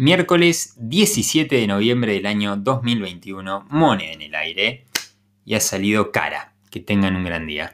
Miércoles 17 de noviembre del año 2021, moneda en el aire y ha salido cara. Que tengan un gran día.